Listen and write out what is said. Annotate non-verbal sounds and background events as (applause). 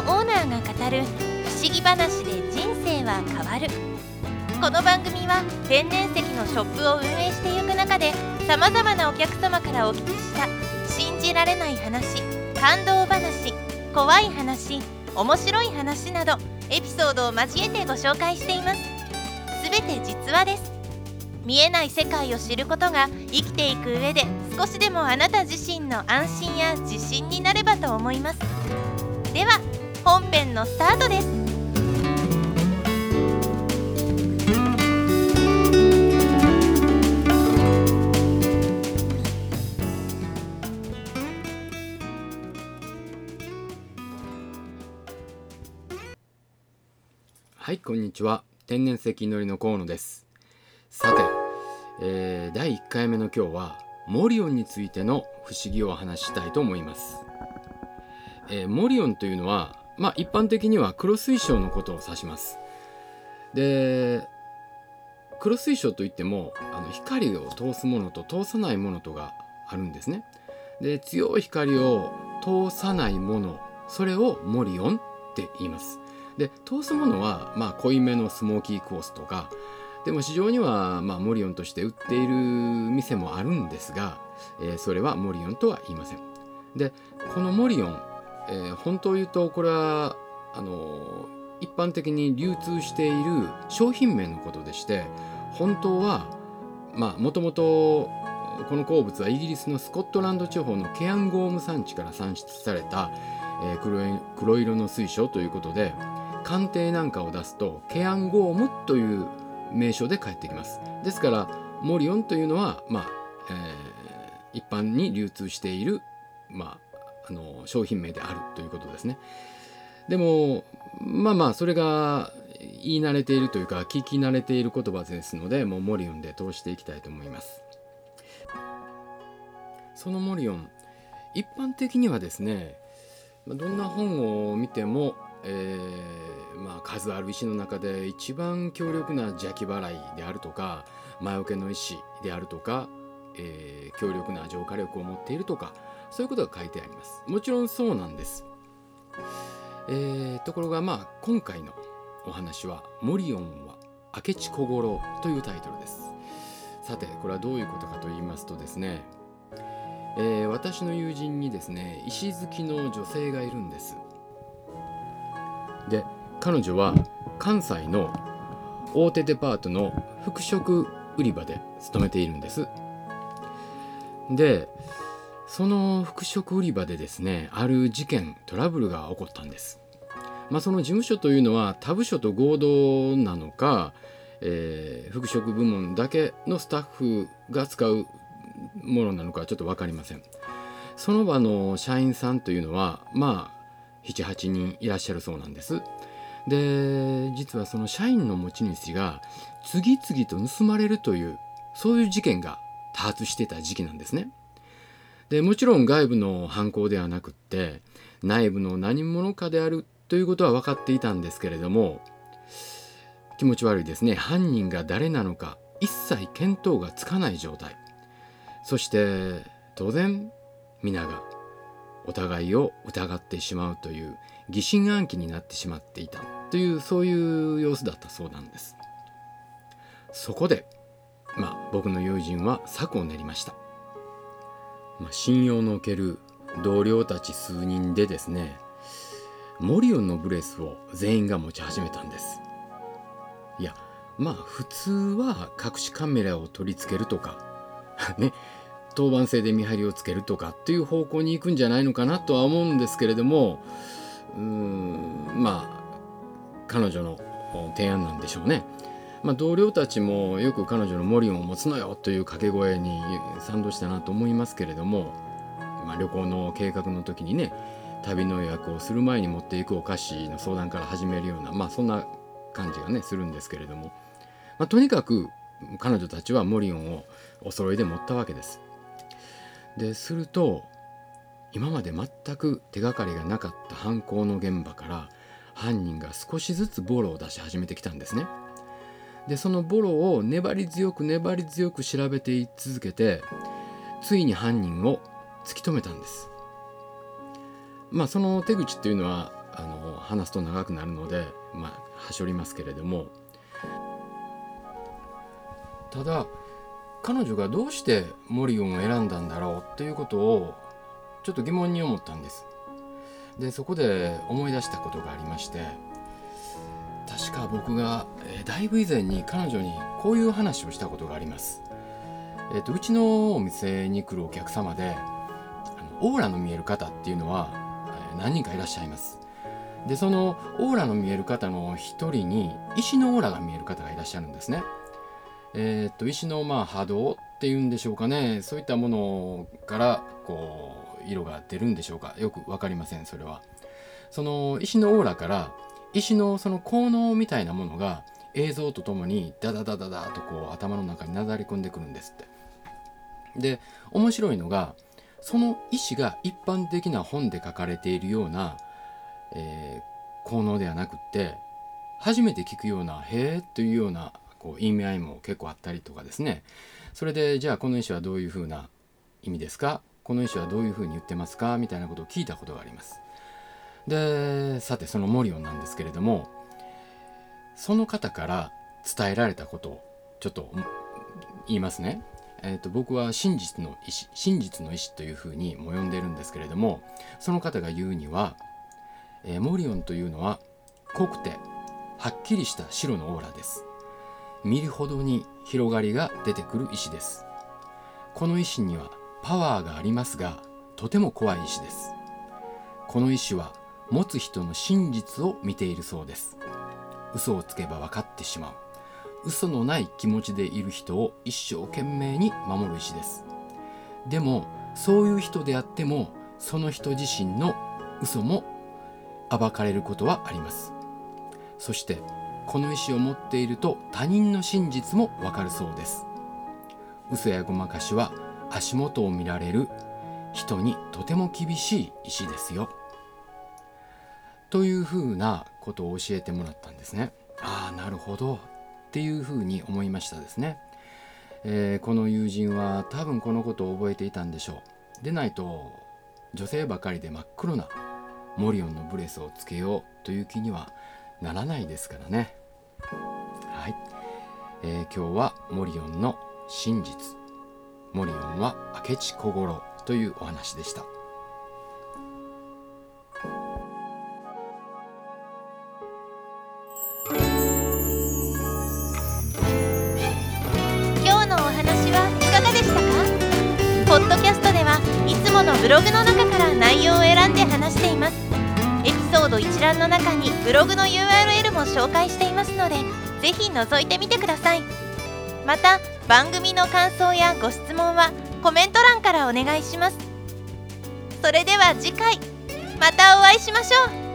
オーナーが語る不思議話で人生は変わる。この番組は天然石のショップを運営していく中でさまざまなお客様からお聞きした信じられない話感動話怖い話面白い話などエピソードを交えてご紹介しています。すべて実話です。見えない世界を知ることが生きていく上で少しでもあなた自身の安心や自信になればと思います。では本編のスタートです。はいこんにちは。天然石のりの河野です。さて、えー、第1回目の今日はモリオンについての不思議をお話ししたいと思います、えー、モリオンというのはまあ一般的には黒水晶のことを指します。で黒水晶といってもあの光を通すものと通さないものとがあるんですね。で強い光を通さないものそれをモリオンって言います。で通すものはまあ濃いめのスモーキーコースとかでも市場には、まあ、モリオンとして売っている店もあるんですが、えー、それはモリオンとは言いません。でこのモリオン、えー、本当を言うとこれはあの、一般的に流通している商品名のことでして本当はまあもともとこの鉱物はイギリスのスコットランド地方のケアンゴーム産地から産出された、えー、黒黒色の水晶ということで鑑定なんかを出すとケアンゴームという名称で返ってきます。ですからモリオンというのは、まあえー、一般に流通している、まあ、あの商品名であるということですね。でもまあまあそれが言い慣れているというか聞き慣れている言葉ですのでもうモリオンで通していきたいと思います。そのモリオン一般的にはですねどんな本を見てもえー、まあ、数ある石の中で一番強力な邪気払いであるとか魔除けの石であるとか、えー、強力な浄化力を持っているとかそういうことが書いてあります。もちろんそうなんです、えー、ところがまあ今回のお話は「モリオンは明智小五郎」というタイトルです。さてこれはどういうことかと言いますとですね、えー、私の友人にですね石好きの女性がいるんです。で彼女は関西の大手デパートの服飾売り場で勤めているんです。でその服飾売り場でですねある事件トラブルが起こったんですまあその事務所というのは他部署と合同なのか、えー、服飾部門だけのスタッフが使うものなのかちょっと分かりませんその場の社員さんというのはまあ78人いらっしゃるそうなんです。で実はその社員の持ち主が次々と盗まれるというそういう事件が多発してた時期なんですね。でもちろん外部の犯行ではなくって内部の何者かであるということは分かっていたんですけれども気持ち悪いですね。犯人が誰なのか一切見当がつかない状態。そして当然皆がお互いを疑ってしまうという疑心暗鬼になってしまっていたというそういう様子だったそうなんです。そこでまあ僕の友人は策を練りました、まあ、信用のおける同僚たち数人でですねモリオンのブレスを全員が持ち始めたんですいやまあ普通は隠しカメラを取り付けるとか (laughs) ね当番制で見張りをつけるとかっていう方向に行くんじゃないのかなとは思うんですけれどもうーんまあ彼女の提案なんでしょうね。まあ、同僚たちもよく彼女のモリオンを持つのよという掛け声に賛同したなと思いますけれども、まあ、旅行の計画の時にね旅の予約をする前に持っていくお菓子の相談から始めるようなまあそんな感じがねするんですけれども、まあ、とにかく彼女たちはモリオンをお揃いで持ったわけです。ですると今まで全く手がかりがなかった犯行の現場から犯人が少しずつボロを出し始めてきたんですね。でそのボロを粘り強く粘り強く調べてい続けてついに犯人を突き止めたんです。まあその手口っていうのはあの話すと長くなるのでまあはしょりますけれども。ただ彼女がどうしてモリオンを選んだんだろうっていうことをちょっと疑問に思ったんです。でそこで思い出したことがありまして。確か僕が、えー、だいぶ以前に彼女にこういう話をしたことがあります。えーと、うちのお店に来るお客様であのオーラの見える方っていうのは、えー、何人かいらっしゃいます。でそのオーラの見える方の一人に石のオーラが見える方がいらっしゃるんですね。えっ、ー、と石のまあ波動っていうんでしょうかね。そういったものからこう色が出るんでしょうか。よく分かりませんそれは。その石のオーラから石のその効能みたいなものが映像とともにダダダダダとこう頭の中になだれ込んでくるんですって。で面白いのがその意思が一般的な本で書かれているような、えー、効能ではなくって初めて聞くような「へえ」というようなこう意味合いも結構あったりとかですね。それでじゃあこの意思はどういうふうな意味ですか？この意思はどういうふうに言ってますか？みたいなことを聞いたことがあります。でさてそのモリオンなんですけれどもその方から伝えられたことをちょっと言いますね。えーと、僕は真実の意志真実の意志というふうにも呼んでるんですけれどもその方が言うには、えー、モリオンというのは濃くてはっきりした白のオーラです。見るほどに広がりが出てくる石です。この石にはパワーがありますがとても怖い石です。この石は持つ人の真実を見ているそうです。嘘をつけば分かってしまう。嘘のない気持ちでいる人を一生懸命に守る石です。でもそういう人であってもその人自身の嘘も暴かれることはあります。そしてこの石を持っていると他人の真実もわかるそうです。嘘やごまかしは足元を見られる人にとても厳しい石ですよ。というふうなことを教えてもらったんですね。ああなるほど。っていうふうに思いましたですね、えー、この友人は多分このことを覚えていたんでしょう。でないと女性ばかりで真っ黒なモリオンのブレスをつけようという気にはならないですからね。はい、えー、今日はモリオンの真実。モリオンは明智小五郎というお話でした。ログの中から内容を選んで話しています。エピソード一覧の中にブログの URL も紹介していますのでぜひ覗いてみてください。また番組の感想やご質問はコメント欄からお願いします。それでは次回またお会いしましょう。